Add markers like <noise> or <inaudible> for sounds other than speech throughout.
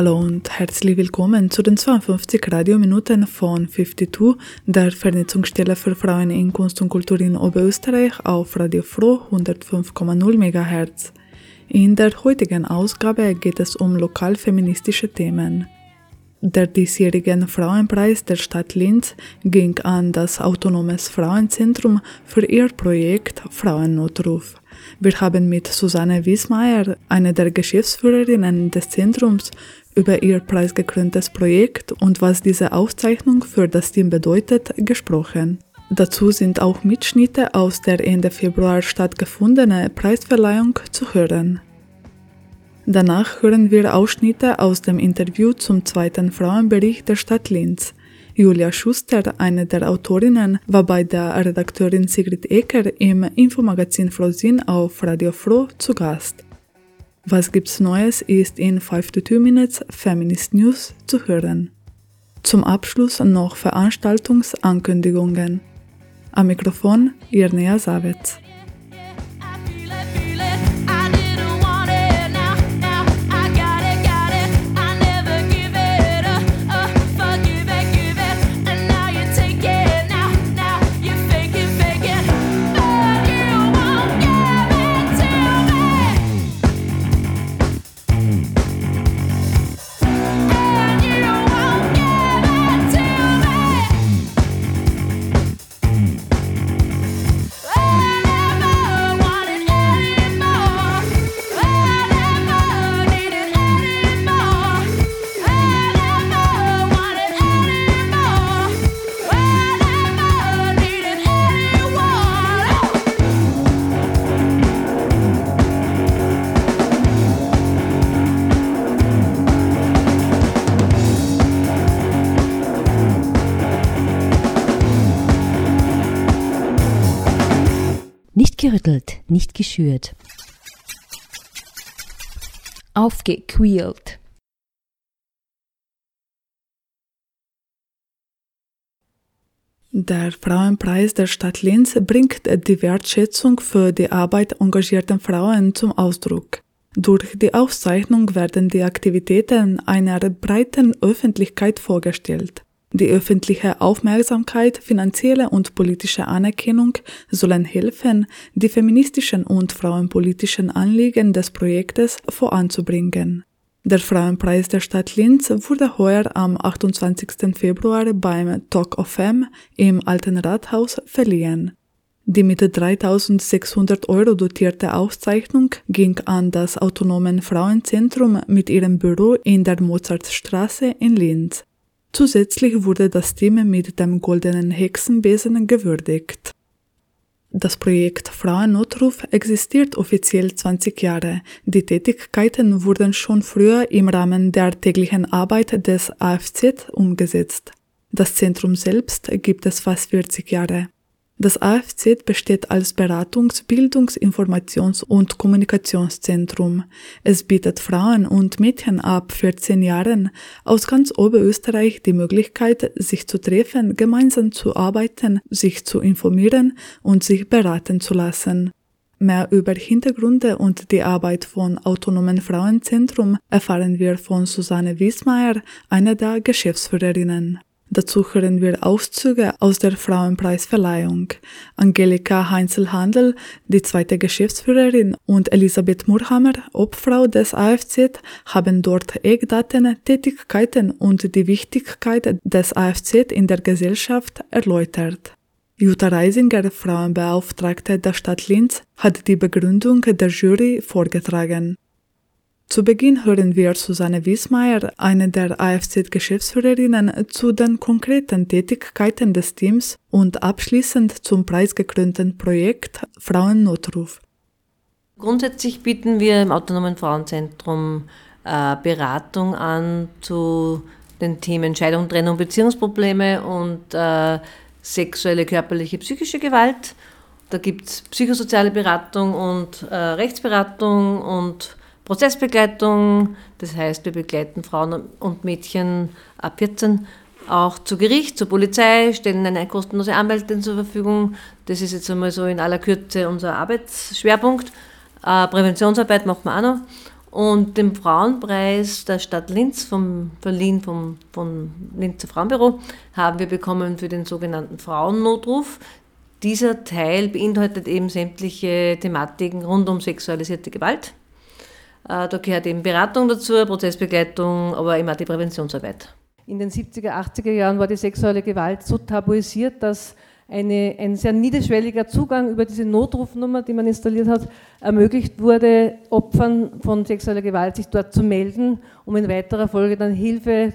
Hallo und herzlich willkommen zu den 52 Radiominuten von 52, der Vernetzungsstelle für Frauen in Kunst und Kultur in Oberösterreich auf Radio Froh 105,0 MHz. In der heutigen Ausgabe geht es um lokalfeministische Themen. Der diesjährige Frauenpreis der Stadt Linz ging an das Autonomes Frauenzentrum für ihr Projekt Frauennotruf. Wir haben mit Susanne Wiesmeier, eine der Geschäftsführerinnen des Zentrums, über ihr preisgekröntes Projekt und was diese Auszeichnung für das Team bedeutet, gesprochen. Dazu sind auch Mitschnitte aus der Ende Februar stattgefundenen Preisverleihung zu hören. Danach hören wir Ausschnitte aus dem Interview zum zweiten Frauenbericht der Stadt Linz. Julia Schuster, eine der Autorinnen, war bei der Redakteurin Sigrid Ecker im Infomagazin Frosin auf Radio Froh zu Gast. Was gibt's Neues ist in 5 to 2 Minutes Feminist News zu hören. Zum Abschluss noch Veranstaltungsankündigungen. Am Mikrofon Irnea Savitz. Gerüttelt, nicht geschürt. Aufgequält. Der Frauenpreis der Stadt Linz bringt die Wertschätzung für die Arbeit engagierter Frauen zum Ausdruck. Durch die Auszeichnung werden die Aktivitäten einer breiten Öffentlichkeit vorgestellt. Die öffentliche Aufmerksamkeit, finanzielle und politische Anerkennung sollen helfen, die feministischen und frauenpolitischen Anliegen des Projektes voranzubringen. Der Frauenpreis der Stadt Linz wurde heuer am 28. Februar beim Talk of Femme im Alten Rathaus verliehen. Die mit 3600 Euro dotierte Auszeichnung ging an das Autonomen Frauenzentrum mit ihrem Büro in der Mozartstraße in Linz. Zusätzlich wurde das Team mit dem goldenen Hexenbesen gewürdigt. Das Projekt Frauennotruf existiert offiziell 20 Jahre. Die Tätigkeiten wurden schon früher im Rahmen der täglichen Arbeit des AFZ umgesetzt. Das Zentrum selbst gibt es fast 40 Jahre. Das AFZ besteht als Beratungs-, Bildungs-, Informations- und Kommunikationszentrum. Es bietet Frauen und Mädchen ab 14 Jahren aus ganz Oberösterreich die Möglichkeit, sich zu treffen, gemeinsam zu arbeiten, sich zu informieren und sich beraten zu lassen. Mehr über Hintergründe und die Arbeit von Autonomen Frauenzentrum erfahren wir von Susanne Wiesmeier, einer der Geschäftsführerinnen. Dazu hören wir Auszüge aus der Frauenpreisverleihung. Angelika Heinzelhandel, die zweite Geschäftsführerin, und Elisabeth Murhammer, Obfrau des AFZ, haben dort Eckdaten, Tätigkeiten und die Wichtigkeit des AFZ in der Gesellschaft erläutert. Jutta Reisinger, Frauenbeauftragte der Stadt Linz, hat die Begründung der Jury vorgetragen. Zu Beginn hören wir Susanne Wiesmeier, eine der AFZ-Geschäftsführerinnen, zu den konkreten Tätigkeiten des Teams und abschließend zum preisgekrönten Projekt Frauennotruf. Grundsätzlich bieten wir im Autonomen Frauenzentrum äh, Beratung an zu den Themen Scheidung, Trennung, Beziehungsprobleme und äh, sexuelle, körperliche, psychische Gewalt. Da gibt es psychosoziale Beratung und äh, Rechtsberatung und Prozessbegleitung. Das heißt, wir begleiten Frauen und Mädchen ab 14 auch zu Gericht, zur Polizei, stellen eine kostenlose Anwältin zur Verfügung. Das ist jetzt einmal so in aller Kürze unser Arbeitsschwerpunkt. Äh, Präventionsarbeit machen wir auch noch. Und den Frauenpreis der Stadt Linz, vom, verliehen vom, vom Linzer Frauenbüro, haben wir bekommen für den sogenannten Frauennotruf. Dieser Teil beinhaltet eben sämtliche Thematiken rund um sexualisierte Gewalt. Äh, da gehört eben Beratung dazu, Prozessbegleitung, aber immer die Präventionsarbeit. In den 70er, 80er Jahren war die sexuelle Gewalt so tabuisiert, dass eine, ein sehr niederschwelliger Zugang über diese Notrufnummer, die man installiert hat, ermöglicht wurde, Opfern von sexueller Gewalt sich dort zu melden, um in weiterer Folge dann Hilfe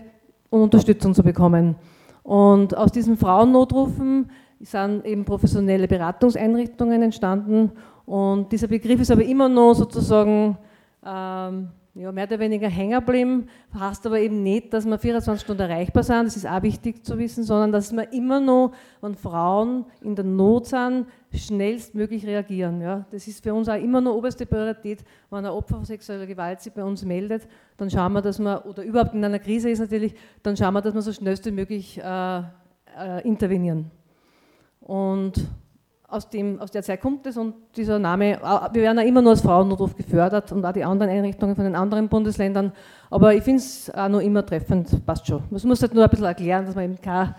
und Unterstützung zu bekommen. Und aus diesen Frauennotrufen sind eben professionelle Beratungseinrichtungen entstanden und dieser Begriff ist aber immer noch sozusagen ähm, ja, mehr oder weniger hängen geblieben, heißt aber eben nicht, dass wir 24 Stunden erreichbar sind, das ist auch wichtig zu wissen, sondern dass wir immer noch, wenn Frauen in der Not sind, schnellstmöglich reagieren. Ja. Das ist für uns auch immer noch oberste Priorität, wenn ein Opfer von sexueller Gewalt sich bei uns meldet, dann schauen wir, dass wir, oder überhaupt in einer Krise ist natürlich, dann schauen wir, dass wir so schnellstmöglich äh, äh, intervenieren. Und aus, dem, aus der Zeit kommt es und dieser Name, wir werden auch immer nur als Frauennotruf gefördert und auch die anderen Einrichtungen von den anderen Bundesländern, aber ich finde es auch noch immer treffend, passt schon. Man muss halt nur ein bisschen erklären, dass wir eben kein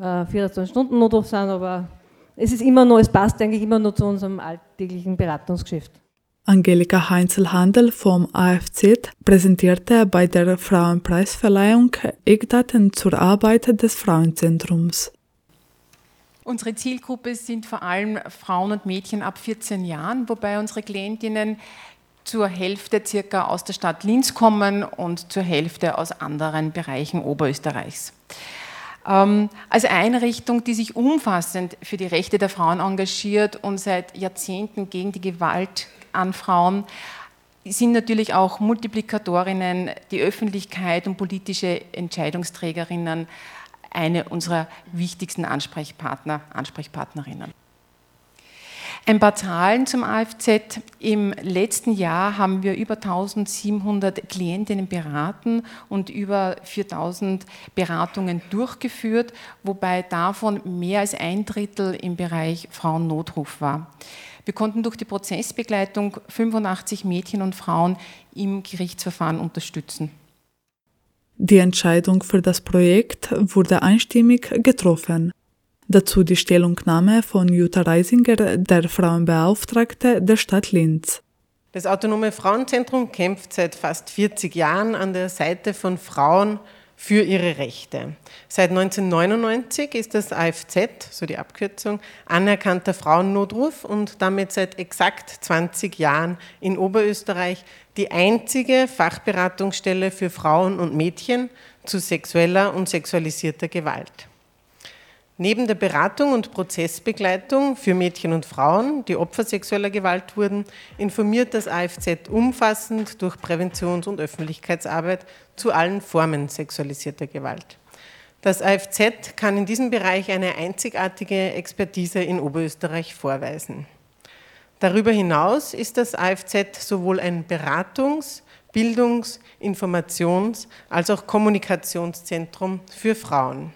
äh, 24-Stunden-Notruf sind, aber es ist immer noch, es passt eigentlich immer noch zu unserem alltäglichen Beratungsgeschäft. Angelika Heinzelhandel vom AFZ präsentierte bei der Frauenpreisverleihung Eckdaten zur Arbeit des Frauenzentrums. Unsere Zielgruppe sind vor allem Frauen und Mädchen ab 14 Jahren, wobei unsere Klientinnen zur Hälfte circa aus der Stadt Linz kommen und zur Hälfte aus anderen Bereichen Oberösterreichs. Ähm, als Einrichtung, die sich umfassend für die Rechte der Frauen engagiert und seit Jahrzehnten gegen die Gewalt an Frauen, sind natürlich auch Multiplikatorinnen, die Öffentlichkeit und politische Entscheidungsträgerinnen eine unserer wichtigsten Ansprechpartner, Ansprechpartnerinnen. Ein paar Zahlen zum AFZ. Im letzten Jahr haben wir über 1700 Klientinnen beraten und über 4000 Beratungen durchgeführt, wobei davon mehr als ein Drittel im Bereich Frauennotruf war. Wir konnten durch die Prozessbegleitung 85 Mädchen und Frauen im Gerichtsverfahren unterstützen. Die Entscheidung für das Projekt wurde einstimmig getroffen. Dazu die Stellungnahme von Jutta Reisinger, der Frauenbeauftragte der Stadt Linz. Das Autonome Frauenzentrum kämpft seit fast 40 Jahren an der Seite von Frauen für ihre Rechte. Seit 1999 ist das AFZ, so die Abkürzung, anerkannter Frauennotruf und damit seit exakt 20 Jahren in Oberösterreich die einzige Fachberatungsstelle für Frauen und Mädchen zu sexueller und sexualisierter Gewalt. Neben der Beratung und Prozessbegleitung für Mädchen und Frauen, die Opfer sexueller Gewalt wurden, informiert das AFZ umfassend durch Präventions- und Öffentlichkeitsarbeit zu allen Formen sexualisierter Gewalt. Das AFZ kann in diesem Bereich eine einzigartige Expertise in Oberösterreich vorweisen. Darüber hinaus ist das AFZ sowohl ein Beratungs-, Bildungs-, Informations- als auch Kommunikationszentrum für Frauen.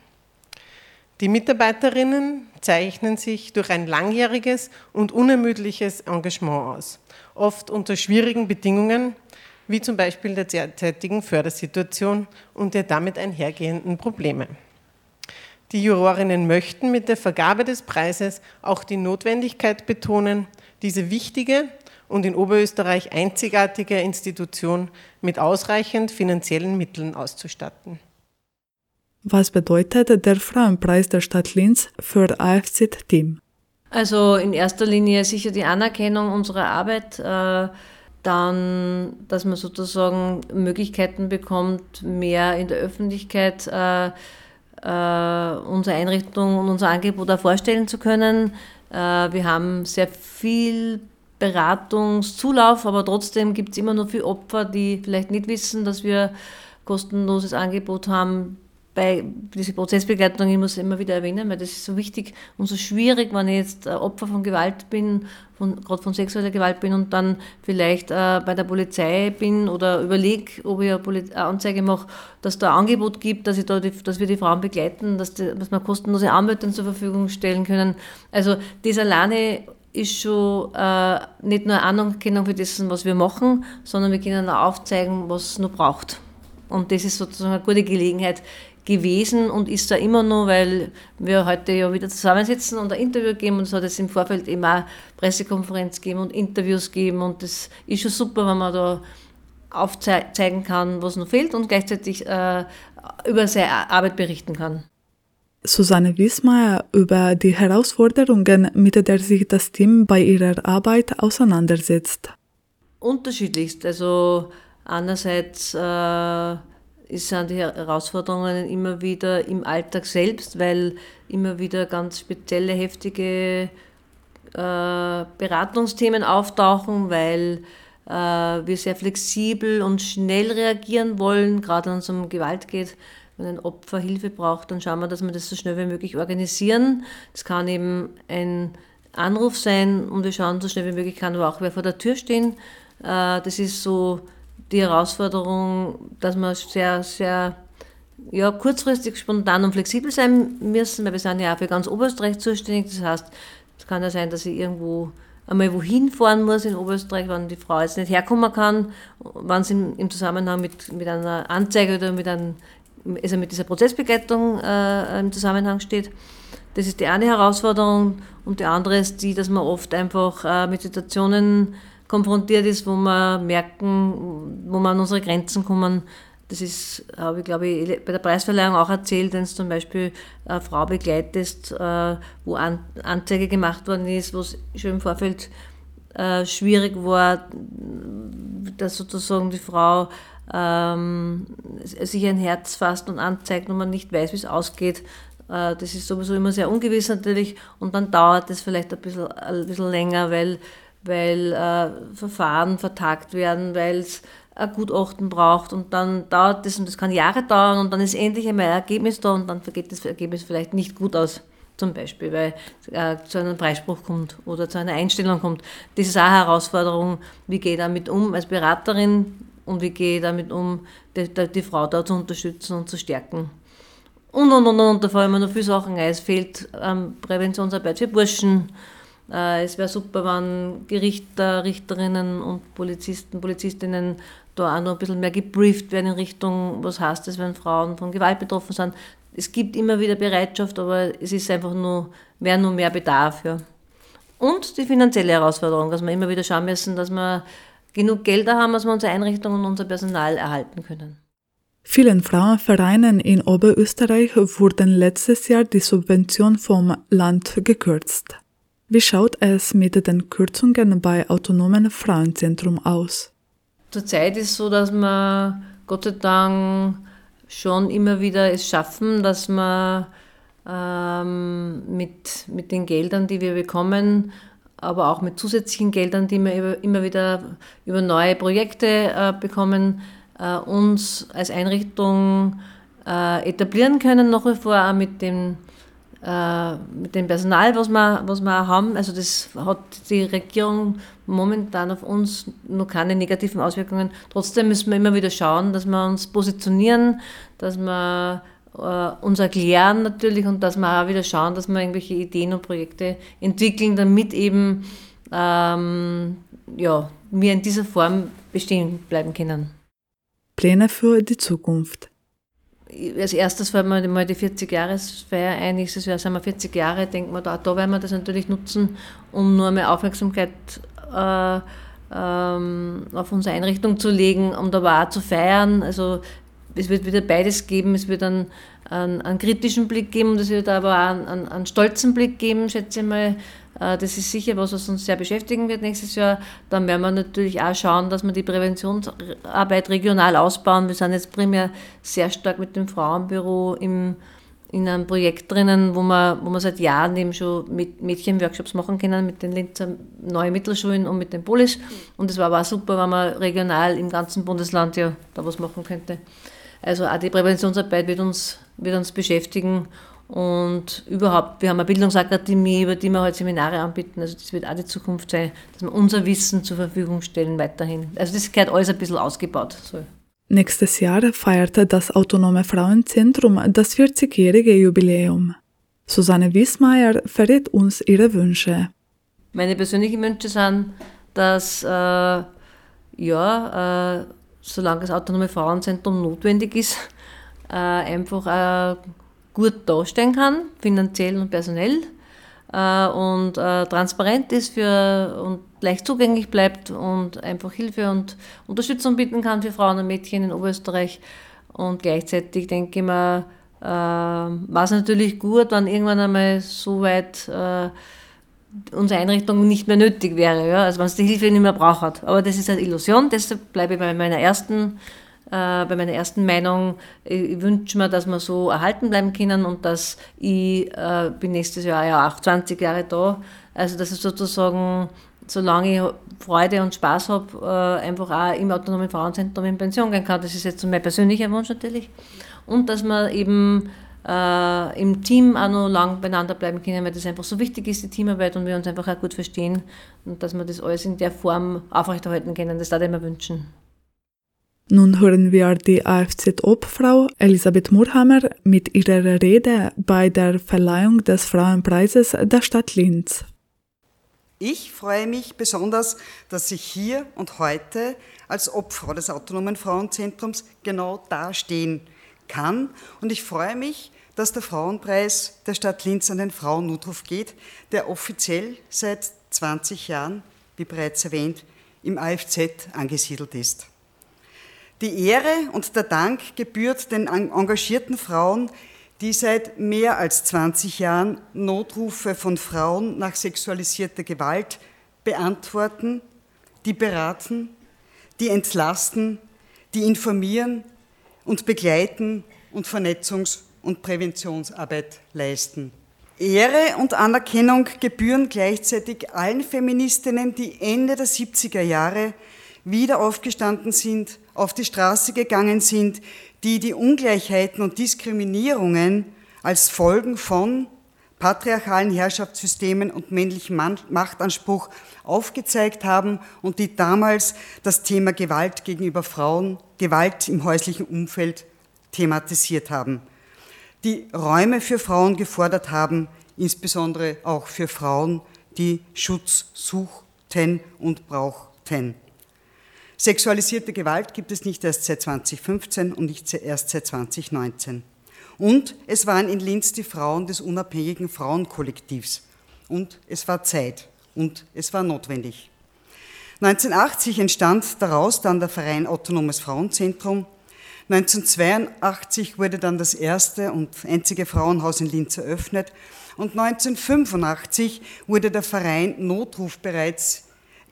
Die Mitarbeiterinnen zeichnen sich durch ein langjähriges und unermüdliches Engagement aus, oft unter schwierigen Bedingungen, wie zum Beispiel der derzeitigen Fördersituation und der damit einhergehenden Probleme. Die Jurorinnen möchten mit der Vergabe des Preises auch die Notwendigkeit betonen, diese wichtige und in Oberösterreich einzigartige Institution mit ausreichend finanziellen Mitteln auszustatten. Was bedeutet der Frauenpreis der Stadt Linz für AFZ-Team? Also in erster Linie sicher die Anerkennung unserer Arbeit, äh, dann, dass man sozusagen Möglichkeiten bekommt, mehr in der Öffentlichkeit äh, äh, unsere Einrichtung und unser Angebot auch vorstellen zu können. wir haben sehr viel Beratungszulauf, aber trotzdem gibt es immer noch viele Opfer, die vielleicht nicht wissen, dass wir kostenloses Angebot haben, bei dieser Prozessbegleitung, ich muss immer wieder erwähnen, weil das ist so wichtig und so schwierig, wenn ich jetzt Opfer von Gewalt bin, von, gerade von sexueller Gewalt bin und dann vielleicht äh, bei der Polizei bin oder überlege, ob ich eine, eine Anzeige mache, dass da ein Angebot gibt, dass, ich da die, dass wir die Frauen begleiten, dass, die, dass wir kostenlose Anwälte zur Verfügung stellen können. Also das alleine ist schon äh, nicht nur eine Anerkennung für das, was wir machen, sondern wir können auch aufzeigen, was es noch braucht. Und das ist sozusagen eine gute Gelegenheit gewesen und ist da immer noch, weil wir heute ja wieder zusammensitzen und ein Interview geben und es hat jetzt im Vorfeld immer Pressekonferenz geben und Interviews geben und das ist schon super, wenn man da aufzeigen kann, was noch fehlt und gleichzeitig äh, über seine Arbeit berichten kann. Susanne Wiesmeier über die Herausforderungen, mit der sich das Team bei ihrer Arbeit auseinandersetzt. Unterschiedlichst. Also einerseits äh, sind die Herausforderungen immer wieder im Alltag selbst, weil immer wieder ganz spezielle, heftige äh, Beratungsthemen auftauchen, weil äh, wir sehr flexibel und schnell reagieren wollen, gerade wenn es um Gewalt geht. Wenn ein Opfer Hilfe braucht, dann schauen wir, dass wir das so schnell wie möglich organisieren. Das kann eben ein Anruf sein und wir schauen so schnell wie möglich, kann aber auch wer vor der Tür stehen. Äh, das ist so die Herausforderung, dass wir sehr, sehr ja, kurzfristig, spontan und flexibel sein müssen, weil wir sind ja auch für ganz Oberösterreich zuständig. Das heißt, es kann ja sein, dass ich irgendwo einmal wohin fahren muss in Oberösterreich, wenn die Frau jetzt nicht herkommen kann, wenn es im, im Zusammenhang mit, mit einer Anzeige oder mit, einem, also mit dieser Prozessbegleitung äh, im Zusammenhang steht. Das ist die eine Herausforderung und die andere ist die, dass man oft einfach äh, mit Situationen konfrontiert ist, wo wir merken, wo wir an unsere Grenzen kommen. Das ist, habe ich glaube ich bei der Preisverleihung auch erzählt, wenn es zum Beispiel eine Frau begleitest, äh, wo Anzeige gemacht worden ist, wo es schon im Vorfeld äh, schwierig war, dass sozusagen die Frau ähm, sich ein Herz fasst und anzeigt und man nicht weiß, wie es ausgeht. Äh, das ist sowieso immer sehr ungewiss natürlich und dann dauert es vielleicht ein bisschen, ein bisschen länger, weil weil äh, Verfahren vertagt werden, weil es ein Gutachten braucht und dann dauert das und das kann Jahre dauern und dann ist endlich einmal ein Ergebnis da und dann geht das Ergebnis vielleicht nicht gut aus, zum Beispiel, weil äh, zu einem Freispruch kommt oder zu einer Einstellung kommt. Das ist auch eine Herausforderung, wie gehe ich damit um als Beraterin und wie gehe ich damit um, die, die Frau da zu unterstützen und zu stärken. Und, und, und, und, da fallen mir noch viele Sachen ein. Es fehlt ähm, Präventionsarbeit für Burschen, äh, es wäre super, wenn Gerichter, Richterinnen und Polizisten, Polizistinnen da auch noch ein bisschen mehr gebrieft werden in Richtung, was heißt es, wenn Frauen von Gewalt betroffen sind. Es gibt immer wieder Bereitschaft, aber es ist einfach nur, wäre nur mehr Bedarf. Ja. Und die finanzielle Herausforderung, dass wir immer wieder schauen müssen, dass wir genug Gelder haben, dass wir unsere Einrichtungen und unser Personal erhalten können. Vielen Frauenvereinen in Oberösterreich wurden letztes Jahr die Subvention vom Land gekürzt. Wie schaut es mit den Kürzungen bei Autonomen Frauenzentrum aus? Zurzeit ist es so, dass wir Gott sei Dank schon immer wieder es schaffen, dass wir ähm, mit, mit den Geldern, die wir bekommen, aber auch mit zusätzlichen Geldern, die wir immer wieder über neue Projekte äh, bekommen, äh, uns als Einrichtung äh, etablieren können, nach wie vor auch mit dem äh, mit dem Personal, was wir, was wir haben. Also das hat die Regierung momentan auf uns noch keine negativen Auswirkungen. Trotzdem müssen wir immer wieder schauen, dass wir uns positionieren, dass wir äh, uns erklären natürlich und dass wir auch wieder schauen, dass wir irgendwelche Ideen und Projekte entwickeln, damit eben ähm, ja, wir in dieser Form bestehen bleiben können. Pläne für die Zukunft als erstes fällt mir mal die 40-Jahresfeier ein. Nächstes Jahr sind wir 40 Jahre, denkt man, da, da werden wir das natürlich nutzen, um nur mehr Aufmerksamkeit äh, ähm, auf unsere Einrichtung zu legen, um da auch zu feiern. Also es wird wieder beides geben. Es wird einen, einen, einen kritischen Blick geben es wird aber auch einen, einen, stolzen Blick geben, schätze ich mal. Äh, das ist sicher was, was uns sehr beschäftigen wird nächstes Jahr. Dann werden wir natürlich auch schauen, dass wir die Präventionsarbeit regional ausbauen. Wir sind jetzt primär sehr stark mit dem Frauenbüro im, in einem Projekt drinnen, wo wir, wo wir seit Jahren eben schon mit Mädchenworkshops machen können, mit den Linzer neuen Mittelschulen und mit den Polis. Und es war aber auch super, wenn man regional im ganzen Bundesland ja da was machen könnte. Also auch die Präventionsarbeit wird uns wird uns beschäftigen. Und überhaupt, wir haben eine Bildungsakademie, über die wir heute Seminare anbieten. Also das wird auch die Zukunft sein, dass wir unser Wissen zur Verfügung stellen weiterhin. Also das gehört alles ein bisschen ausgebaut. So. Nächstes Jahr feierte das Autonome Frauenzentrum das 40-jährige Jubiläum. Susanne Wiesmeier verrät uns ihre Wünsche. Meine persönlichen Wünsche sind, dass äh, ja, äh, solange das Autonome Frauenzentrum notwendig ist, äh, einfach äh, gut dastehen kann, finanziell und personell, äh, und äh, transparent ist für, und leicht zugänglich bleibt und einfach Hilfe und Unterstützung bieten kann für Frauen und Mädchen in Oberösterreich. Und gleichzeitig denke ich mir, äh, war es natürlich gut, wenn irgendwann einmal so weit äh, unsere Einrichtung nicht mehr nötig wäre, ja? also wenn es die Hilfe nicht mehr braucht. Aber das ist eine Illusion, deshalb bleibe ich bei meiner ersten bei meiner ersten Meinung, ich wünsche mir, dass wir so erhalten bleiben können und dass ich äh, bin nächstes Jahr ja auch 20 Jahre da, also dass ich sozusagen, solange ich Freude und Spaß habe, äh, einfach auch im autonomen Frauenzentrum in Pension gehen kann. Das ist jetzt mein persönlicher Wunsch natürlich. Und dass man eben äh, im Team auch noch lang beieinander bleiben können, weil das einfach so wichtig ist, die Teamarbeit und wir uns einfach auch gut verstehen und dass wir das alles in der Form aufrechterhalten können. Das würde ich mir wünschen. Nun hören wir die AFZ-Obfrau Elisabeth Murhammer mit ihrer Rede bei der Verleihung des Frauenpreises der Stadt Linz. Ich freue mich besonders, dass ich hier und heute als Obfrau des Autonomen Frauenzentrums genau dastehen kann. Und ich freue mich, dass der Frauenpreis der Stadt Linz an den Frauennotruf geht, der offiziell seit 20 Jahren, wie bereits erwähnt, im AFZ angesiedelt ist. Die Ehre und der Dank gebührt den engagierten Frauen, die seit mehr als 20 Jahren Notrufe von Frauen nach sexualisierter Gewalt beantworten, die beraten, die entlasten, die informieren und begleiten und Vernetzungs- und Präventionsarbeit leisten. Ehre und Anerkennung gebühren gleichzeitig allen Feministinnen, die Ende der 70er Jahre wieder aufgestanden sind, auf die Straße gegangen sind, die die Ungleichheiten und Diskriminierungen als Folgen von patriarchalen Herrschaftssystemen und männlichem Machtanspruch aufgezeigt haben und die damals das Thema Gewalt gegenüber Frauen, Gewalt im häuslichen Umfeld thematisiert haben, die Räume für Frauen gefordert haben, insbesondere auch für Frauen, die Schutz suchten und brauchten. Sexualisierte Gewalt gibt es nicht erst seit 2015 und nicht erst seit 2019. Und es waren in Linz die Frauen des unabhängigen Frauenkollektivs. Und es war Zeit und es war notwendig. 1980 entstand daraus dann der Verein Autonomes Frauenzentrum. 1982 wurde dann das erste und einzige Frauenhaus in Linz eröffnet. Und 1985 wurde der Verein Notruf bereits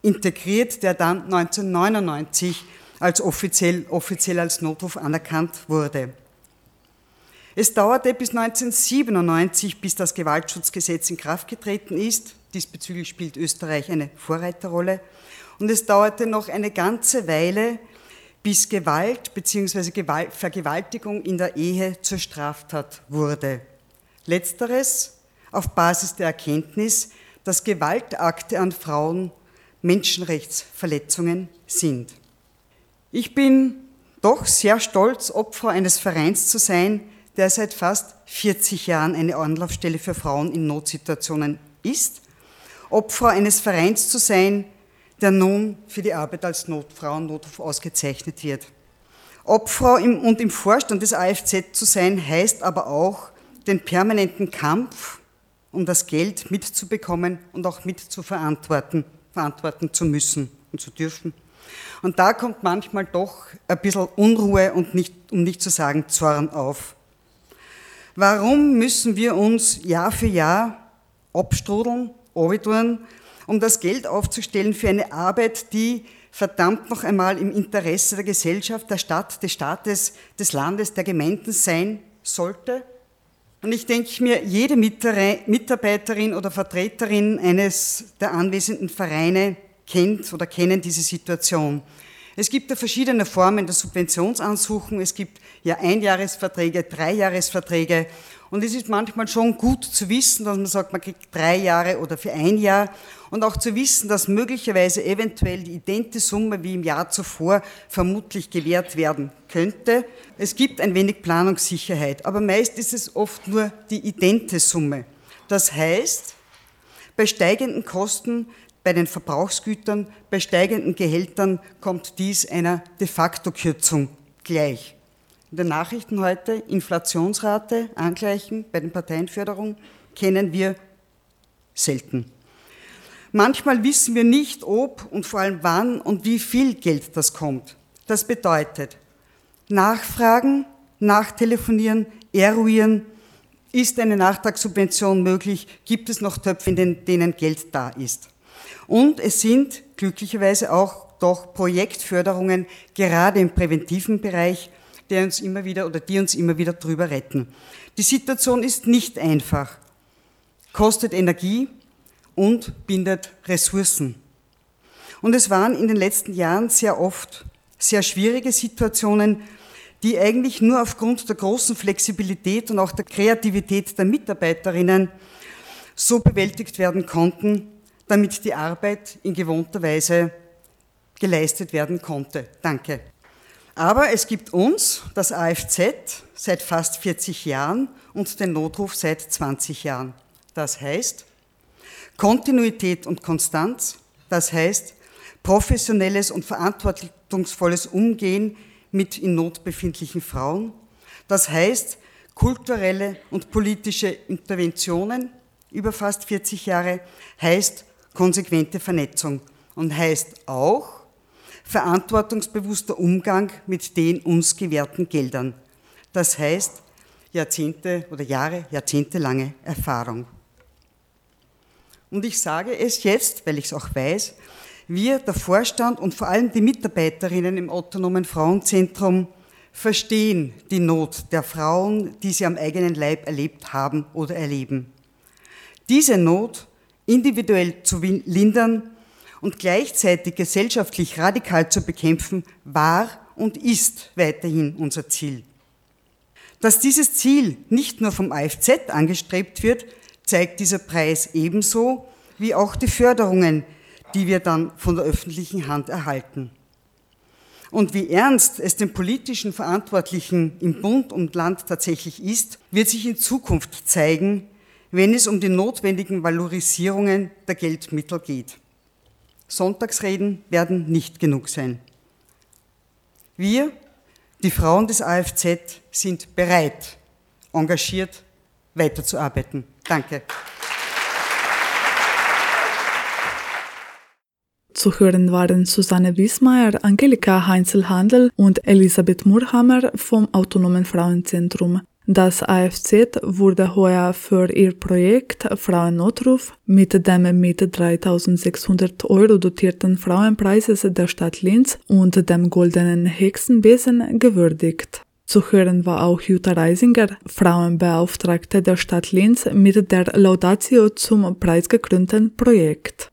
integriert, der dann 1999 als offiziell, offiziell als Notruf anerkannt wurde. Es dauerte bis 1997, bis das Gewaltschutzgesetz in Kraft getreten ist. Diesbezüglich spielt Österreich eine Vorreiterrolle. Und es dauerte noch eine ganze Weile, bis Gewalt bzw. Vergewaltigung in der Ehe zur Straftat wurde. Letzteres auf Basis der Erkenntnis, dass Gewaltakte an Frauen Menschenrechtsverletzungen sind. Ich bin doch sehr stolz, Opfer eines Vereins zu sein, der seit fast 40 Jahren eine Anlaufstelle für Frauen in Notsituationen ist. Opfer eines Vereins zu sein, der nun für die Arbeit als Not Frauennotruf ausgezeichnet wird. Opfer im, und im Vorstand des AFZ zu sein, heißt aber auch, den permanenten Kampf um das Geld mitzubekommen und auch mitzuverantworten verantworten zu müssen und zu dürfen. Und da kommt manchmal doch ein bisschen Unruhe und nicht, um nicht zu sagen Zorn auf. Warum müssen wir uns Jahr für Jahr abstrudeln, tun, um das Geld aufzustellen für eine Arbeit, die verdammt noch einmal im Interesse der Gesellschaft, der Stadt, des Staates, des Landes, der Gemeinden sein sollte? Und ich denke mir, jede Mitarbeiterin oder Vertreterin eines der anwesenden Vereine kennt oder kennen diese Situation. Es gibt ja verschiedene Formen der Subventionsansuchen. Es gibt ja Einjahresverträge, Dreijahresverträge. Und es ist manchmal schon gut zu wissen, dass man sagt, man kriegt drei Jahre oder für ein Jahr. Und auch zu wissen, dass möglicherweise eventuell die idente Summe wie im Jahr zuvor vermutlich gewährt werden könnte. Es gibt ein wenig Planungssicherheit, aber meist ist es oft nur die idente Summe. Das heißt, bei steigenden Kosten bei den Verbrauchsgütern, bei steigenden Gehältern kommt dies einer de facto Kürzung gleich. In den Nachrichten heute Inflationsrate angleichen bei den Parteienförderungen kennen wir selten. Manchmal wissen wir nicht, ob und vor allem wann und wie viel Geld das kommt. Das bedeutet, nachfragen, nachtelefonieren, eruieren, ist eine Nachtragssubvention möglich, gibt es noch Töpfe, in denen Geld da ist. Und es sind glücklicherweise auch doch Projektförderungen, gerade im präventiven Bereich, die uns immer wieder oder die uns immer wieder drüber retten. Die Situation ist nicht einfach, kostet Energie und bindet Ressourcen. Und es waren in den letzten Jahren sehr oft sehr schwierige Situationen, die eigentlich nur aufgrund der großen Flexibilität und auch der Kreativität der Mitarbeiterinnen so bewältigt werden konnten, damit die Arbeit in gewohnter Weise geleistet werden konnte. Danke. Aber es gibt uns, das AFZ, seit fast 40 Jahren und den Notruf seit 20 Jahren. Das heißt Kontinuität und Konstanz, das heißt professionelles und verantwortungsvolles Umgehen mit in Not befindlichen Frauen, das heißt kulturelle und politische Interventionen über fast 40 Jahre, heißt konsequente Vernetzung und heißt auch verantwortungsbewusster Umgang mit den uns gewährten Geldern. Das heißt Jahrzehnte oder Jahre, jahrzehntelange Erfahrung. Und ich sage es jetzt, weil ich es auch weiß, wir, der Vorstand und vor allem die Mitarbeiterinnen im autonomen Frauenzentrum verstehen die Not der Frauen, die sie am eigenen Leib erlebt haben oder erleben. Diese Not individuell zu lindern und gleichzeitig gesellschaftlich radikal zu bekämpfen, war und ist weiterhin unser Ziel. Dass dieses Ziel nicht nur vom AFZ angestrebt wird, zeigt dieser Preis ebenso wie auch die Förderungen, die wir dann von der öffentlichen Hand erhalten. Und wie ernst es den politischen Verantwortlichen im Bund und Land tatsächlich ist, wird sich in Zukunft zeigen, wenn es um die notwendigen Valorisierungen der Geldmittel geht. Sonntagsreden werden nicht genug sein. Wir, die Frauen des AFZ, sind bereit, engagiert weiterzuarbeiten. Danke. Zu hören waren Susanne Wiesmeier, Angelika Heinzelhandel und Elisabeth Murhammer vom Autonomen Frauenzentrum. Das AFZ wurde heuer für ihr Projekt Frauennotruf mit dem mit 3600 Euro dotierten Frauenpreises der Stadt Linz und dem goldenen Hexenbesen gewürdigt. Zu hören war auch Jutta Reisinger, Frauenbeauftragte der Stadt Linz, mit der Laudatio zum preisgekrönten Projekt.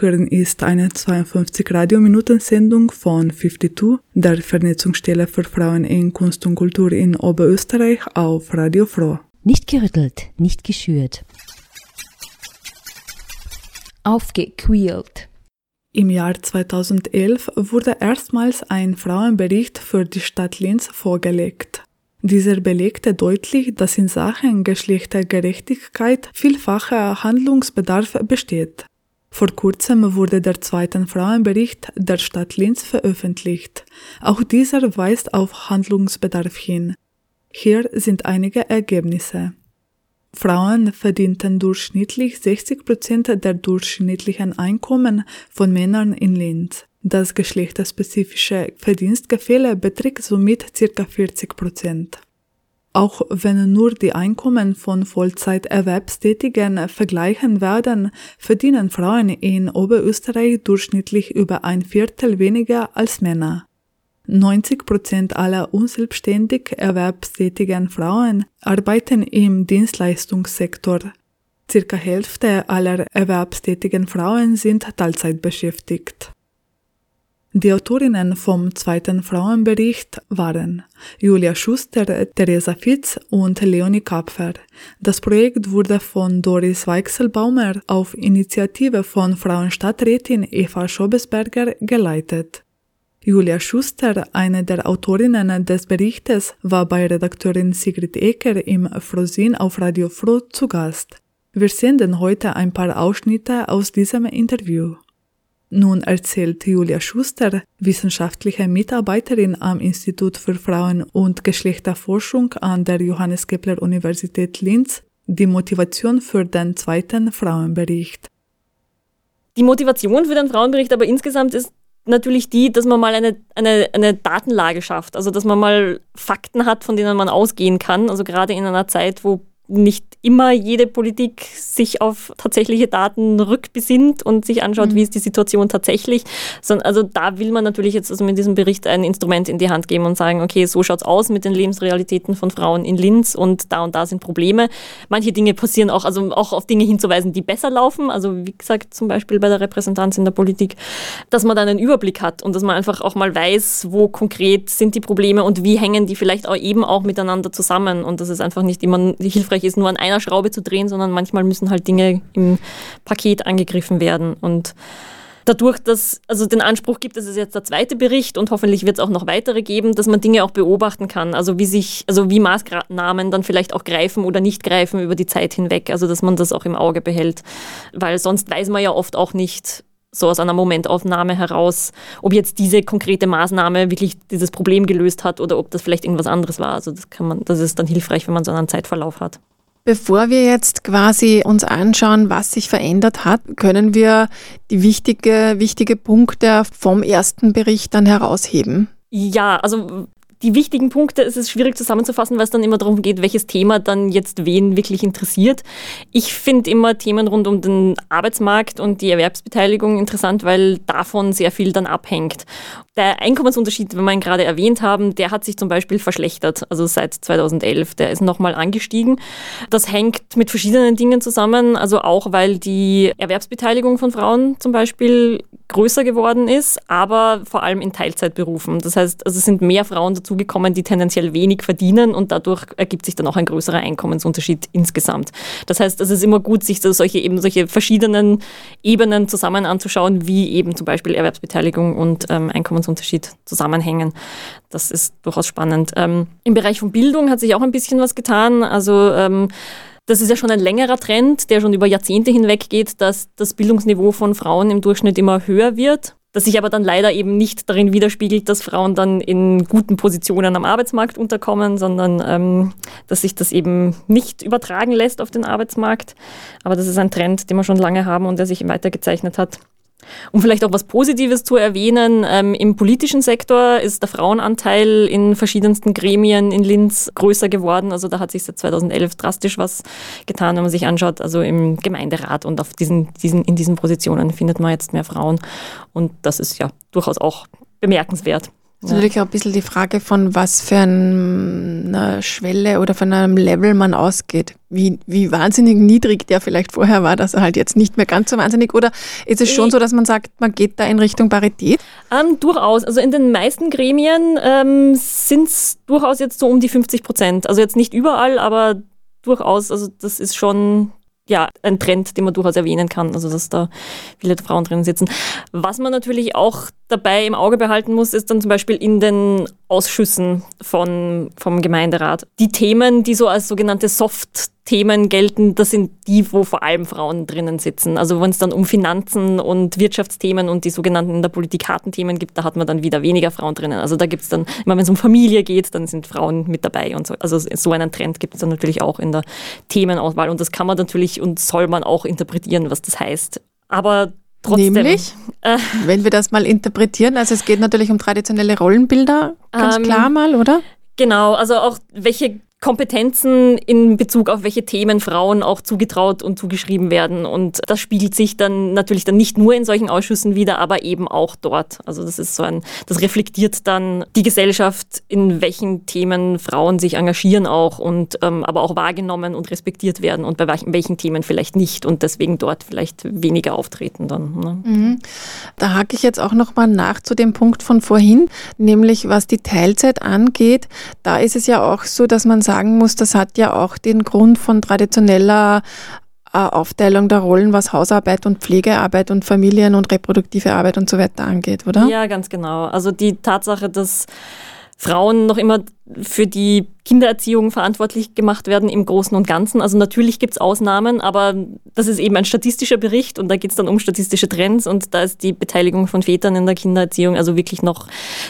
Hören ist eine 52 Radiominuten-Sendung von 52, der Vernetzungsstelle für Frauen in Kunst und Kultur in Oberösterreich auf Radio Froh. Nicht gerüttelt, nicht geschürt. Aufgequält. Im Jahr 2011 wurde erstmals ein Frauenbericht für die Stadt Linz vorgelegt. Dieser belegte deutlich, dass in Sachen Geschlechtergerechtigkeit vielfacher Handlungsbedarf besteht. Vor kurzem wurde der zweite Frauenbericht der Stadt Linz veröffentlicht. Auch dieser weist auf Handlungsbedarf hin. Hier sind einige Ergebnisse. Frauen verdienten durchschnittlich 60 Prozent der durchschnittlichen Einkommen von Männern in Linz. Das geschlechterspezifische Verdienstgefälle beträgt somit ca. 40 Prozent. Auch wenn nur die Einkommen von Vollzeiterwerbstätigen vergleichen werden, verdienen Frauen in Oberösterreich durchschnittlich über ein Viertel weniger als Männer. 90 Prozent aller unselbstständig erwerbstätigen Frauen arbeiten im Dienstleistungssektor. Circa Hälfte aller erwerbstätigen Frauen sind Teilzeit beschäftigt. Die Autorinnen vom zweiten Frauenbericht waren Julia Schuster, Theresa Fitz und Leonie Kapfer. Das Projekt wurde von Doris Weichselbaumer auf Initiative von Frauenstadträtin Eva Schobesberger geleitet. Julia Schuster, eine der Autorinnen des Berichtes, war bei Redakteurin Sigrid Ecker im Frosin auf Radio Froh zu Gast. Wir senden heute ein paar Ausschnitte aus diesem Interview. Nun erzählt Julia Schuster, wissenschaftliche Mitarbeiterin am Institut für Frauen- und Geschlechterforschung an der Johannes Kepler Universität Linz, die Motivation für den zweiten Frauenbericht. Die Motivation für den Frauenbericht aber insgesamt ist natürlich die, dass man mal eine, eine, eine Datenlage schafft, also dass man mal Fakten hat, von denen man ausgehen kann. Also gerade in einer Zeit, wo nicht immer jede Politik sich auf tatsächliche Daten rückbesinnt und sich anschaut, mhm. wie ist die Situation tatsächlich. Also da will man natürlich jetzt also mit diesem Bericht ein Instrument in die Hand geben und sagen, okay, so schaut es aus mit den Lebensrealitäten von Frauen in Linz und da und da sind Probleme. Manche Dinge passieren auch, also auch auf Dinge hinzuweisen, die besser laufen. Also wie gesagt, zum Beispiel bei der Repräsentanz in der Politik, dass man dann einen Überblick hat und dass man einfach auch mal weiß, wo konkret sind die Probleme und wie hängen die vielleicht auch eben auch miteinander zusammen und dass es einfach nicht immer hilfreich hilfreich ist, nur an einer Schraube zu drehen, sondern manchmal müssen halt Dinge im Paket angegriffen werden. Und dadurch, dass also den Anspruch gibt, das ist jetzt der zweite Bericht und hoffentlich wird es auch noch weitere geben, dass man Dinge auch beobachten kann, also wie sich, also wie Maßnahmen dann vielleicht auch greifen oder nicht greifen über die Zeit hinweg, also dass man das auch im Auge behält, weil sonst weiß man ja oft auch nicht, so aus einer Momentaufnahme heraus, ob jetzt diese konkrete Maßnahme wirklich dieses Problem gelöst hat oder ob das vielleicht irgendwas anderes war. Also das kann man, das ist dann hilfreich, wenn man so einen Zeitverlauf hat. Bevor wir jetzt quasi uns anschauen, was sich verändert hat, können wir die wichtige, wichtige Punkte vom ersten Bericht dann herausheben. Ja, also die wichtigen Punkte ist es schwierig zusammenzufassen, weil es dann immer darum geht, welches Thema dann jetzt wen wirklich interessiert. Ich finde immer Themen rund um den Arbeitsmarkt und die Erwerbsbeteiligung interessant, weil davon sehr viel dann abhängt. Der Einkommensunterschied, wenn wir ihn gerade erwähnt haben, der hat sich zum Beispiel verschlechtert, also seit 2011. Der ist nochmal angestiegen. Das hängt mit verschiedenen Dingen zusammen, also auch weil die Erwerbsbeteiligung von Frauen zum Beispiel größer geworden ist, aber vor allem in Teilzeitberufen. Das heißt, also es sind mehr Frauen dazugekommen, die tendenziell wenig verdienen und dadurch ergibt sich dann auch ein größerer Einkommensunterschied insgesamt. Das heißt, es ist immer gut, sich so solche eben solche verschiedenen Ebenen zusammen anzuschauen, wie eben zum Beispiel Erwerbsbeteiligung und ähm, Einkommens Generationsunterschied zusammenhängen. Das ist durchaus spannend. Ähm, Im Bereich von Bildung hat sich auch ein bisschen was getan. Also ähm, das ist ja schon ein längerer Trend, der schon über Jahrzehnte hinweg geht, dass das Bildungsniveau von Frauen im Durchschnitt immer höher wird. Das sich aber dann leider eben nicht darin widerspiegelt, dass Frauen dann in guten Positionen am Arbeitsmarkt unterkommen, sondern ähm, dass sich das eben nicht übertragen lässt auf den Arbeitsmarkt. Aber das ist ein Trend, den wir schon lange haben und der sich weitergezeichnet hat. Um vielleicht auch was Positives zu erwähnen, ähm, im politischen Sektor ist der Frauenanteil in verschiedensten Gremien in Linz größer geworden. Also da hat sich seit 2011 drastisch was getan, wenn man sich anschaut. Also im Gemeinderat und auf diesen, diesen, in diesen Positionen findet man jetzt mehr Frauen. Und das ist ja durchaus auch bemerkenswert. Das ist natürlich auch ein bisschen die Frage von was für einer Schwelle oder von einem Level man ausgeht. Wie, wie wahnsinnig niedrig der vielleicht vorher war, dass er halt jetzt nicht mehr ganz so wahnsinnig. Oder ist es schon so, dass man sagt, man geht da in Richtung Parität? Ähm, durchaus. Also in den meisten Gremien ähm, sind es durchaus jetzt so um die 50 Prozent. Also jetzt nicht überall, aber durchaus. Also das ist schon ja, ein Trend, den man durchaus erwähnen kann, also dass da viele Frauen drin sitzen. Was man natürlich auch dabei im Auge behalten muss, ist dann zum Beispiel in den Ausschüssen von, vom Gemeinderat. Die Themen, die so als sogenannte Soft-Themen gelten, das sind die, wo vor allem Frauen drinnen sitzen. Also wenn es dann um Finanzen und Wirtschaftsthemen und die sogenannten in der Politik harten Themen gibt, da hat man dann wieder weniger Frauen drinnen. Also da gibt es dann, immer wenn es um Familie geht, dann sind Frauen mit dabei und so. Also so einen Trend gibt es dann natürlich auch in der Themenauswahl und das kann man natürlich und soll man auch interpretieren, was das heißt. Aber Trotzdem. Nämlich, äh, wenn wir das mal interpretieren, also es geht natürlich um traditionelle Rollenbilder, ganz ähm, klar mal, oder? Genau, also auch welche Kompetenzen in Bezug auf welche Themen Frauen auch zugetraut und zugeschrieben werden. Und das spiegelt sich dann natürlich dann nicht nur in solchen Ausschüssen wieder, aber eben auch dort. Also das ist so ein, das reflektiert dann die Gesellschaft, in welchen Themen Frauen sich engagieren auch und ähm, aber auch wahrgenommen und respektiert werden und bei welchen, welchen Themen vielleicht nicht und deswegen dort vielleicht weniger auftreten dann. Ne? Mhm. Da hake ich jetzt auch nochmal nach zu dem Punkt von vorhin, nämlich was die Teilzeit angeht. Da ist es ja auch so, dass man sagt, sagen muss, das hat ja auch den Grund von traditioneller äh, Aufteilung der Rollen, was Hausarbeit und Pflegearbeit und Familien- und reproduktive Arbeit und so weiter angeht, oder? Ja, ganz genau. Also die Tatsache, dass Frauen noch immer für die Kindererziehung verantwortlich gemacht werden im Großen und Ganzen. Also natürlich gibt es Ausnahmen, aber das ist eben ein statistischer Bericht und da geht es dann um statistische Trends und da ist die Beteiligung von Vätern in der Kindererziehung also wirklich noch,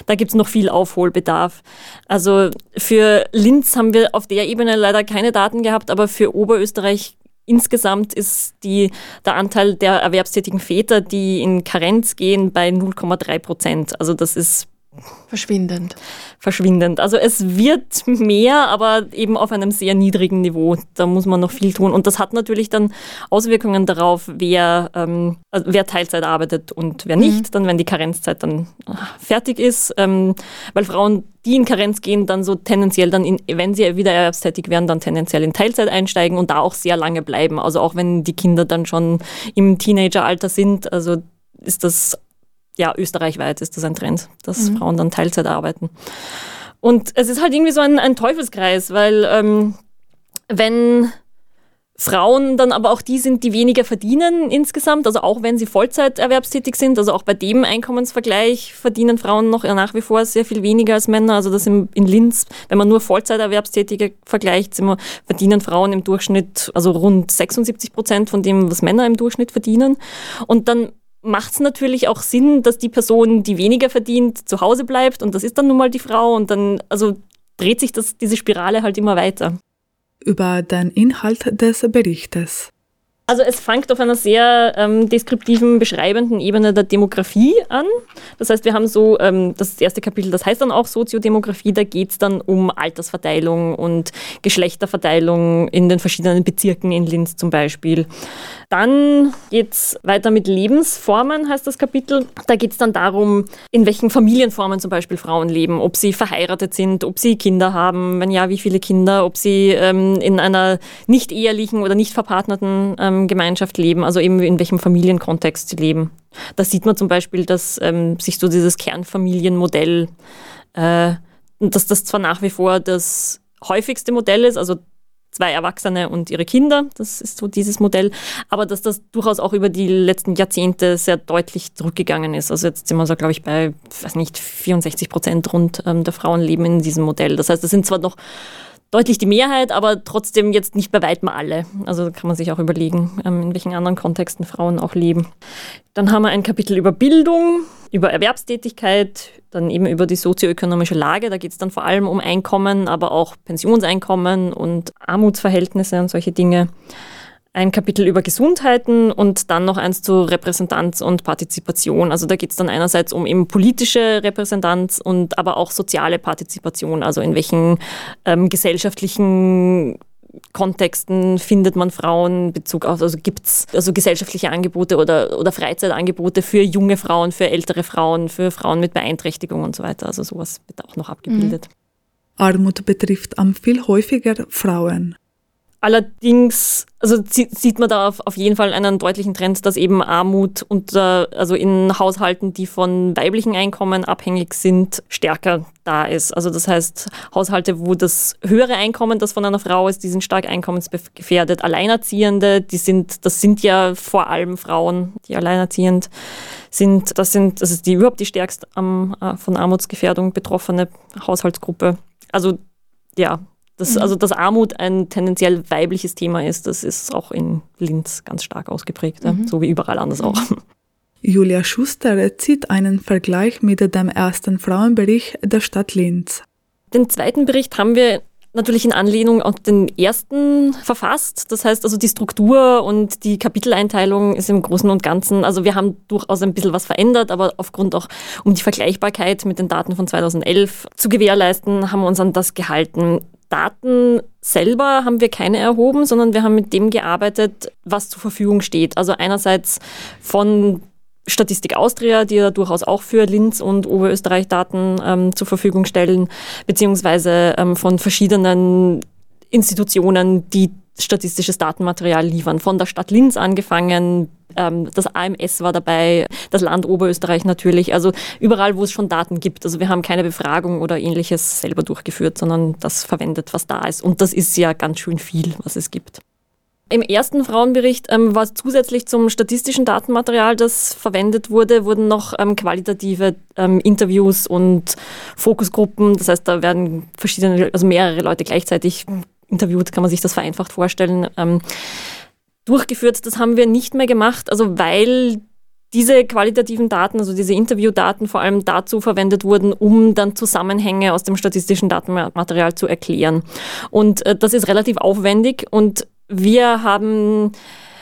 da gibt es noch viel Aufholbedarf. Also für Linz haben wir auf der Ebene leider keine Daten gehabt, aber für Oberösterreich Insgesamt ist die, der Anteil der erwerbstätigen Väter, die in Karenz gehen, bei 0,3 Prozent. Also das ist Verschwindend. Verschwindend. Also es wird mehr, aber eben auf einem sehr niedrigen Niveau. Da muss man noch viel tun. Und das hat natürlich dann Auswirkungen darauf, wer, ähm, also wer Teilzeit arbeitet und wer nicht. Mhm. Dann, wenn die Karenzzeit dann fertig ist. Ähm, weil Frauen, die in Karenz gehen, dann so tendenziell dann, in, wenn sie wieder erwerbstätig werden, dann tendenziell in Teilzeit einsteigen und da auch sehr lange bleiben. Also auch wenn die Kinder dann schon im Teenageralter sind. Also ist das ja, österreichweit ist das ein Trend, dass mhm. Frauen dann Teilzeit arbeiten. Und es ist halt irgendwie so ein, ein Teufelskreis, weil ähm, wenn Frauen dann aber auch die sind, die weniger verdienen insgesamt, also auch wenn sie Vollzeit erwerbstätig sind, also auch bei dem Einkommensvergleich verdienen Frauen noch nach wie vor sehr viel weniger als Männer. Also das in, in Linz, wenn man nur Vollzeiterwerbstätige vergleicht, wir, verdienen Frauen im Durchschnitt also rund 76 Prozent von dem, was Männer im Durchschnitt verdienen. Und dann macht es natürlich auch Sinn, dass die Person, die weniger verdient, zu Hause bleibt und das ist dann nun mal die Frau und dann also dreht sich das, diese Spirale halt immer weiter. über den Inhalt des Berichtes. Also es fängt auf einer sehr ähm, deskriptiven, beschreibenden Ebene der Demografie an. Das heißt, wir haben so, ähm, das erste Kapitel, das heißt dann auch Soziodemografie, da geht es dann um Altersverteilung und Geschlechterverteilung in den verschiedenen Bezirken in Linz zum Beispiel. Dann geht es weiter mit Lebensformen, heißt das Kapitel. Da geht es dann darum, in welchen Familienformen zum Beispiel Frauen leben, ob sie verheiratet sind, ob sie Kinder haben, wenn ja, wie viele Kinder, ob sie ähm, in einer nicht ehelichen oder nicht verpartnerten ähm, Gemeinschaft leben, also eben in welchem Familienkontext sie leben. Da sieht man zum Beispiel, dass ähm, sich so dieses Kernfamilienmodell, äh, dass das zwar nach wie vor das häufigste Modell ist, also zwei Erwachsene und ihre Kinder. Das ist so dieses Modell. Aber dass das durchaus auch über die letzten Jahrzehnte sehr deutlich zurückgegangen ist. Also jetzt sind wir so, glaube ich, bei, weiß nicht, 64 Prozent rund ähm, der Frauen leben in diesem Modell. Das heißt, das sind zwar noch deutlich die Mehrheit, aber trotzdem jetzt nicht bei weitem alle. Also kann man sich auch überlegen, ähm, in welchen anderen Kontexten Frauen auch leben. Dann haben wir ein Kapitel über Bildung, über Erwerbstätigkeit, dann eben über die sozioökonomische Lage. Da geht es dann vor allem um Einkommen, aber auch Pensionseinkommen und Armutsverhältnisse und solche Dinge ein Kapitel über Gesundheiten und dann noch eins zu Repräsentanz und Partizipation. Also da geht es dann einerseits um eben politische Repräsentanz und aber auch soziale Partizipation, also in welchen ähm, gesellschaftlichen Kontexten findet man Frauen, Bezug auf, also gibt es also gesellschaftliche Angebote oder, oder Freizeitangebote für junge Frauen, für ältere Frauen, für Frauen mit Beeinträchtigung und so weiter. Also sowas wird auch noch abgebildet. Mhm. Armut betrifft am viel häufiger Frauen. Allerdings also sieht man da auf, jeden Fall einen deutlichen Trend, dass eben Armut unter, also in Haushalten, die von weiblichen Einkommen abhängig sind, stärker da ist. Also das heißt, Haushalte, wo das höhere Einkommen, das von einer Frau ist, die sind stark einkommensgefährdet. Alleinerziehende, die sind, das sind ja vor allem Frauen, die alleinerziehend sind. Das sind, das ist die überhaupt die stärkst äh, von Armutsgefährdung betroffene Haushaltsgruppe. Also ja, dass, mhm. Also, dass Armut ein tendenziell weibliches Thema ist, das ist auch in Linz ganz stark ausgeprägt, mhm. so wie überall anders auch. <laughs> Julia Schuster zieht einen Vergleich mit dem ersten Frauenbericht der Stadt Linz. Den zweiten Bericht haben wir natürlich in Anlehnung an den ersten verfasst. Das heißt also die Struktur und die Kapiteleinteilung ist im Großen und Ganzen, also wir haben durchaus ein bisschen was verändert, aber aufgrund auch, um die Vergleichbarkeit mit den Daten von 2011 zu gewährleisten, haben wir uns an das gehalten. Daten selber haben wir keine erhoben, sondern wir haben mit dem gearbeitet, was zur Verfügung steht. Also einerseits von Statistik Austria, die ja durchaus auch für Linz und Oberösterreich Daten ähm, zur Verfügung stellen, beziehungsweise ähm, von verschiedenen Institutionen, die statistisches Datenmaterial liefern. Von der Stadt Linz angefangen, ähm, das AMS war dabei, das Land Oberösterreich natürlich. Also überall, wo es schon Daten gibt. Also wir haben keine Befragung oder ähnliches selber durchgeführt, sondern das verwendet, was da ist. Und das ist ja ganz schön viel, was es gibt. Im ersten Frauenbericht ähm, war zusätzlich zum statistischen Datenmaterial, das verwendet wurde, wurden noch ähm, qualitative ähm, Interviews und Fokusgruppen. Das heißt, da werden verschiedene, also mehrere Leute gleichzeitig interviewt, kann man sich das vereinfacht vorstellen, ähm, durchgeführt. Das haben wir nicht mehr gemacht, also weil diese qualitativen Daten, also diese Interviewdaten vor allem dazu verwendet wurden, um dann Zusammenhänge aus dem statistischen Datenmaterial zu erklären. Und äh, das ist relativ aufwendig und wir haben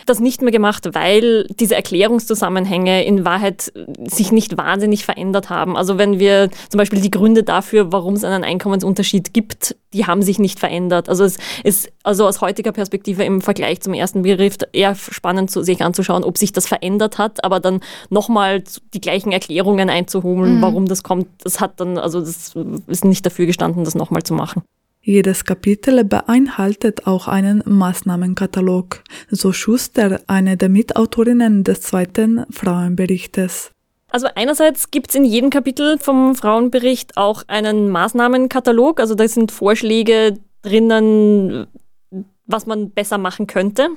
das nicht mehr gemacht, weil diese Erklärungszusammenhänge in Wahrheit sich nicht wahnsinnig verändert haben. Also wenn wir zum Beispiel die Gründe dafür, warum es einen Einkommensunterschied gibt, die haben sich nicht verändert. Also es ist also aus heutiger Perspektive im Vergleich zum ersten Begriff eher spannend, sich anzuschauen, ob sich das verändert hat, aber dann nochmal die gleichen Erklärungen einzuholen, mhm. warum das kommt, das hat dann, also das ist nicht dafür gestanden, das nochmal zu machen. Jedes Kapitel beinhaltet auch einen Maßnahmenkatalog, so Schuster, eine der Mitautorinnen des zweiten Frauenberichtes. Also einerseits gibt es in jedem Kapitel vom Frauenbericht auch einen Maßnahmenkatalog, also da sind Vorschläge drinnen, was man besser machen könnte.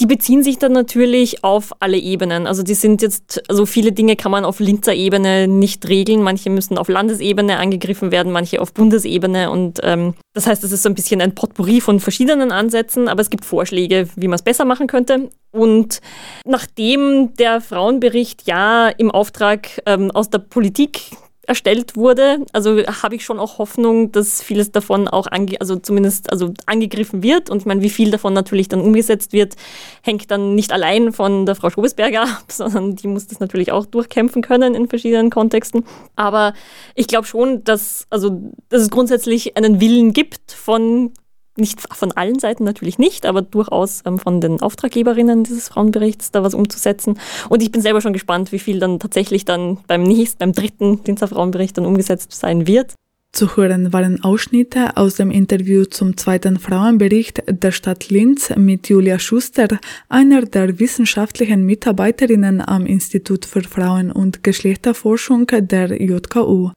Die beziehen sich dann natürlich auf alle Ebenen. Also die sind jetzt, also viele Dinge kann man auf Linzer Ebene nicht regeln. Manche müssen auf Landesebene angegriffen werden, manche auf Bundesebene. Und ähm, das heißt, es ist so ein bisschen ein Potpourri von verschiedenen Ansätzen, aber es gibt Vorschläge, wie man es besser machen könnte. Und nachdem der Frauenbericht ja im Auftrag ähm, aus der Politik erstellt wurde. Also habe ich schon auch Hoffnung, dass vieles davon auch ange also zumindest also angegriffen wird. Und ich meine, wie viel davon natürlich dann umgesetzt wird, hängt dann nicht allein von der Frau Schobesberger <laughs> ab, sondern die muss das natürlich auch durchkämpfen können in verschiedenen Kontexten. Aber ich glaube schon, dass, also, dass es grundsätzlich einen Willen gibt von nicht von allen Seiten natürlich nicht, aber durchaus ähm, von den Auftraggeberinnen dieses Frauenberichts da was umzusetzen. Und ich bin selber schon gespannt, wie viel dann tatsächlich dann beim nächsten, beim dritten Dienstag Frauenbericht dann umgesetzt sein wird. Zu hören waren Ausschnitte aus dem Interview zum zweiten Frauenbericht der Stadt Linz mit Julia Schuster, einer der wissenschaftlichen Mitarbeiterinnen am Institut für Frauen- und Geschlechterforschung der JKU.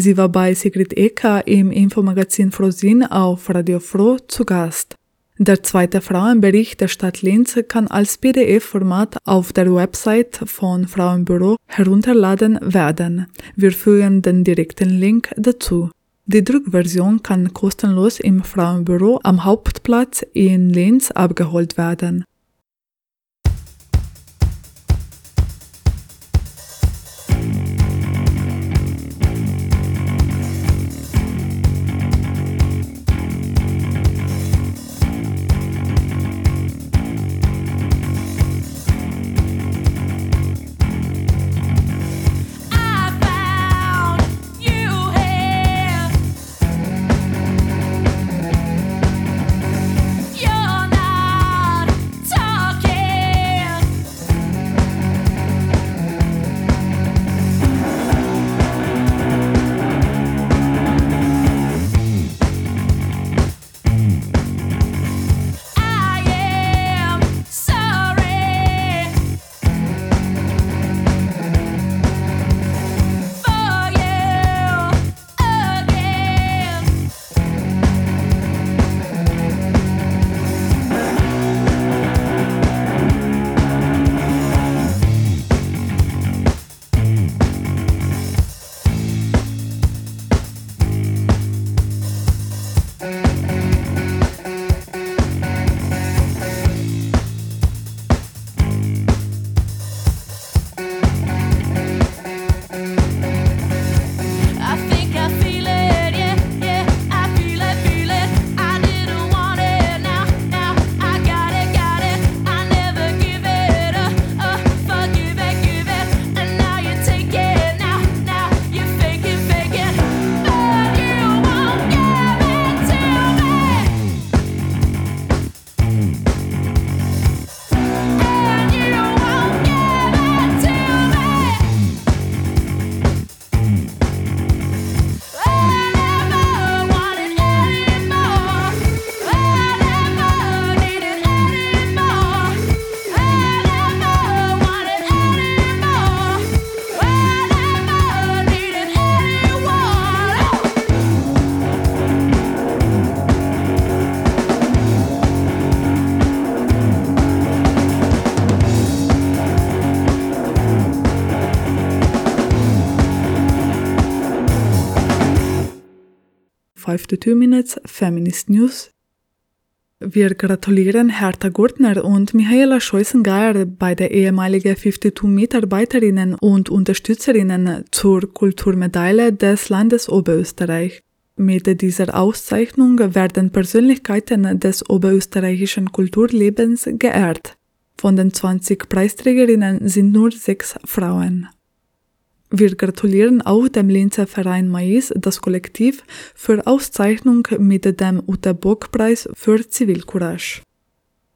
Sie war bei Sigrid Ecker im Infomagazin Frosin auf Radio Froh zu Gast. Der zweite Frauenbericht der Stadt Linz kann als PDF-Format auf der Website von Frauenbüro herunterladen werden. Wir fügen den direkten Link dazu. Die Druckversion kann kostenlos im Frauenbüro am Hauptplatz in Linz abgeholt werden. To Two Minutes Feminist News. Wir gratulieren Hertha Gurtner und Michaela Scheußengeier, beide ehemalige 52-Mitarbeiterinnen und Unterstützerinnen zur Kulturmedaille des Landes Oberösterreich. Mit dieser Auszeichnung werden Persönlichkeiten des oberösterreichischen Kulturlebens geehrt. Von den 20 Preisträgerinnen sind nur sechs Frauen. Wir gratulieren auch dem Linzer Verein Mais, das Kollektiv, für Auszeichnung mit dem Ute Bock-Preis für Zivilcourage.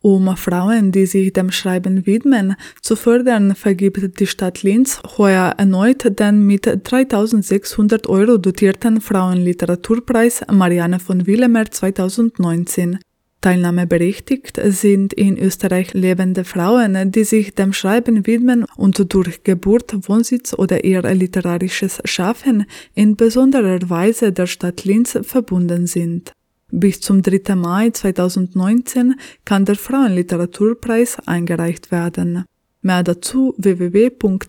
Um Frauen, die sich dem Schreiben widmen, zu fördern, vergibt die Stadt Linz heuer erneut den mit 3600 Euro dotierten Frauenliteraturpreis Marianne von Willemer 2019. Teilnahmeberechtigt sind in Österreich lebende Frauen, die sich dem Schreiben widmen und durch Geburt, Wohnsitz oder ihr literarisches Schaffen in besonderer Weise der Stadt Linz verbunden sind. Bis zum 3. Mai 2019 kann der Frauenliteraturpreis eingereicht werden. Mehr dazu www.linz.at.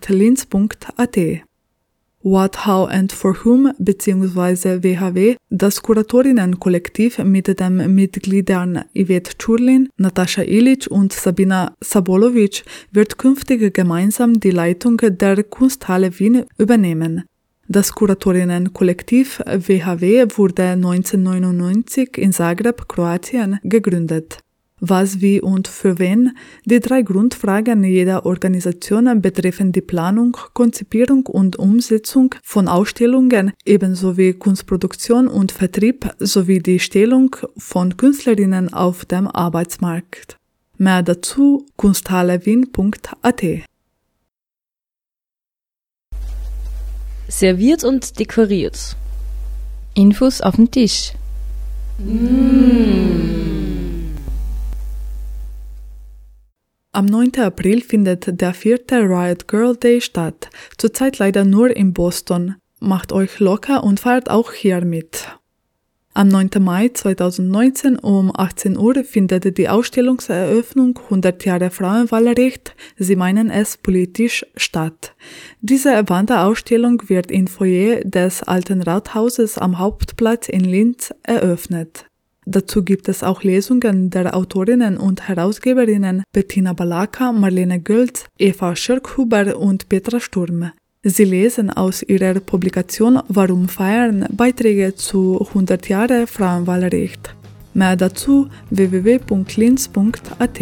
What, How and For Whom bzw. WHW, das Kuratorinnenkollektiv mit den Mitgliedern Yvette Churlin, Natascha Ilic und Sabina Sabolovic wird künftig gemeinsam die Leitung der Kunsthalle Wien übernehmen. Das Kuratorinnenkollektiv WHW wurde 1999 in Zagreb, Kroatien, gegründet. Was, wie und für wen? Die drei Grundfragen jeder Organisation betreffen die Planung, Konzipierung und Umsetzung von Ausstellungen, ebenso wie Kunstproduktion und Vertrieb sowie die Stellung von Künstlerinnen auf dem Arbeitsmarkt. Mehr dazu kunsthalewien.at. Serviert und dekoriert. Infos auf dem Tisch. Am 9. April findet der vierte Riot Girl Day statt. Zurzeit leider nur in Boston. Macht euch locker und feiert auch hier mit. Am 9. Mai 2019 um 18 Uhr findet die Ausstellungseröffnung 100 Jahre Frauenwahlrecht, Sie meinen es politisch statt. Diese Wanderausstellung wird im Foyer des Alten Rathauses am Hauptplatz in Linz eröffnet. Dazu gibt es auch Lesungen der Autorinnen und Herausgeberinnen Bettina Balaka, Marlene Gölz, Eva Schirkhuber und Petra Sturm. Sie lesen aus ihrer Publikation Warum feiern Beiträge zu 100 Jahre Frauenwahlrecht. Mehr dazu www.linz.at.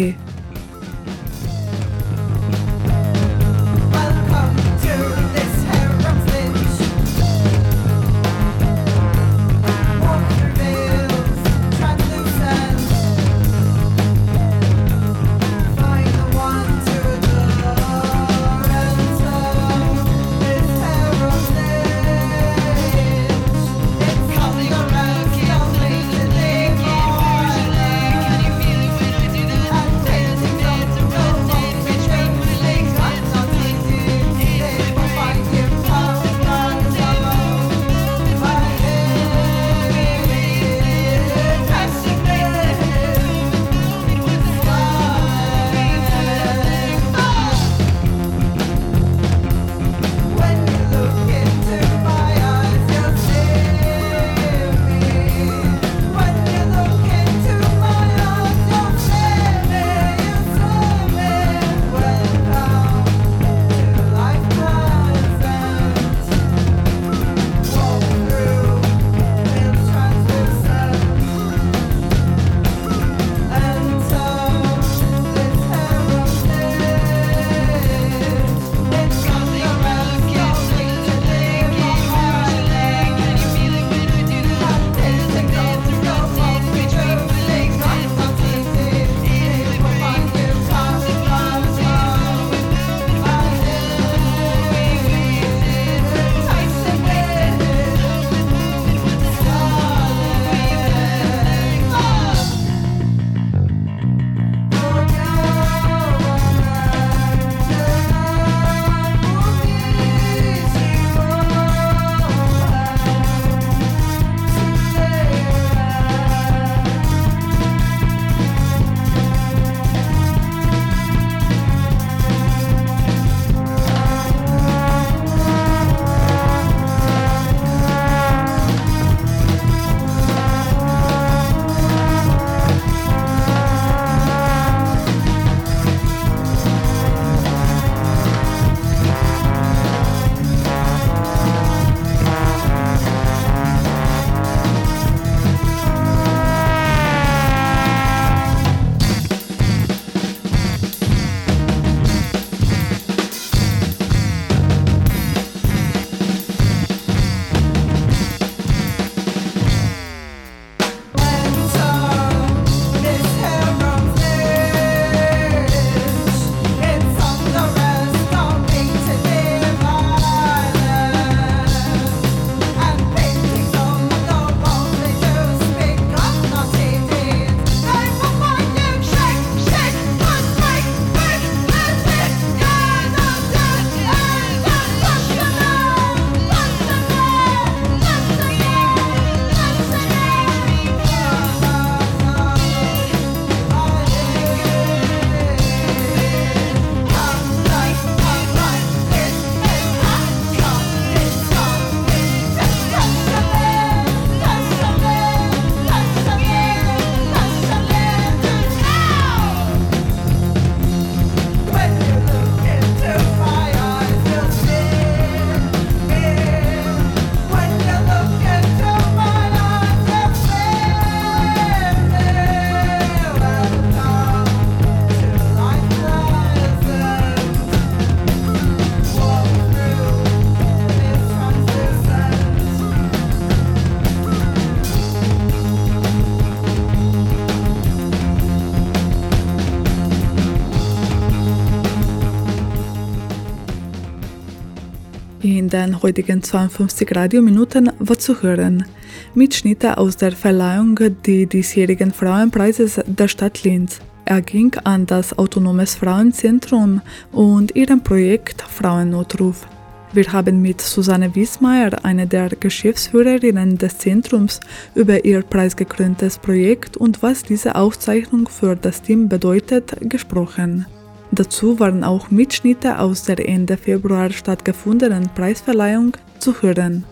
den heutigen 52 Radiominuten war zu hören. Mitschnitte aus der Verleihung des diesjährigen Frauenpreises der Stadt Linz. Er ging an das Autonomes Frauenzentrum und ihrem Projekt Frauennotruf. Wir haben mit Susanne Wiesmeier, eine der Geschäftsführerinnen des Zentrums, über ihr preisgekröntes Projekt und was diese Auszeichnung für das Team bedeutet, gesprochen. Dazu waren auch Mitschnitte aus der Ende Februar stattgefundenen Preisverleihung zu hören.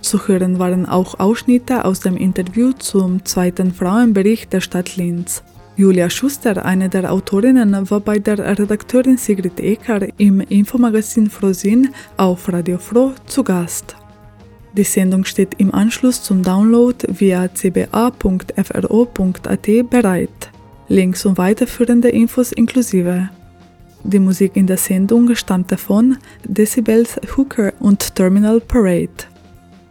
Zu hören waren auch Ausschnitte aus dem Interview zum zweiten Frauenbericht der Stadt Linz. Julia Schuster, eine der Autorinnen, war bei der Redakteurin Sigrid Ecker im Infomagazin Frosin auf Radio Froh zu Gast. Die Sendung steht im Anschluss zum Download via cba.fro.at bereit. Links und weiterführende Infos inklusive. Die Musik in der Sendung stammte von Decibels Hooker und Terminal Parade.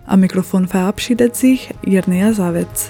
Am Mikrofon verabschiedet sich Jirnea Savitz.